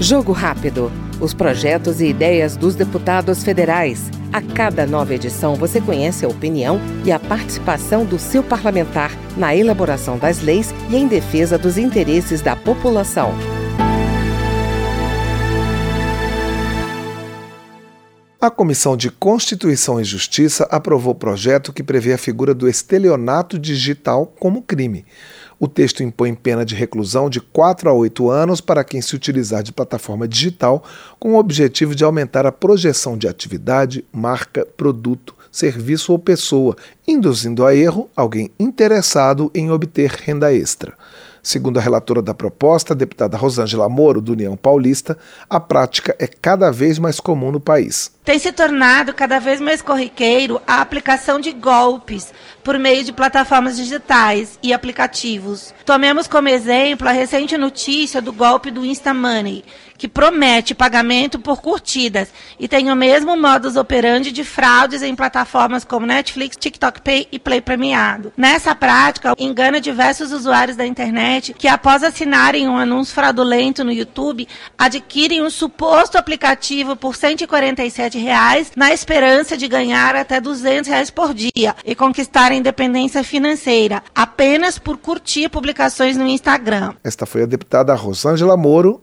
Jogo Rápido. Os projetos e ideias dos deputados federais. A cada nova edição você conhece a opinião e a participação do seu parlamentar na elaboração das leis e em defesa dos interesses da população. A Comissão de Constituição e Justiça aprovou o projeto que prevê a figura do estelionato digital como crime. O texto impõe pena de reclusão de 4 a 8 anos para quem se utilizar de plataforma digital com o objetivo de aumentar a projeção de atividade, marca, produto, serviço ou pessoa, induzindo a erro alguém interessado em obter renda extra. Segundo a relatora da proposta, a deputada Rosângela Moro, do União Paulista, a prática é cada vez mais comum no país. Tem se tornado cada vez mais corriqueiro a aplicação de golpes por meio de plataformas digitais e aplicativos. Tomemos como exemplo a recente notícia do golpe do InstaMoney, que promete pagamento por curtidas e tem o mesmo modus operandi de fraudes em plataformas como Netflix, TikTok Pay e Play Premiado. Nessa prática, engana diversos usuários da internet que, após assinarem um anúncio fraudulento no YouTube, adquirem um suposto aplicativo por 147 reais, na esperança de ganhar até 200 reais por dia e conquistar a independência financeira, apenas por curtir publicações no Instagram. Esta foi a deputada Rosângela Moro,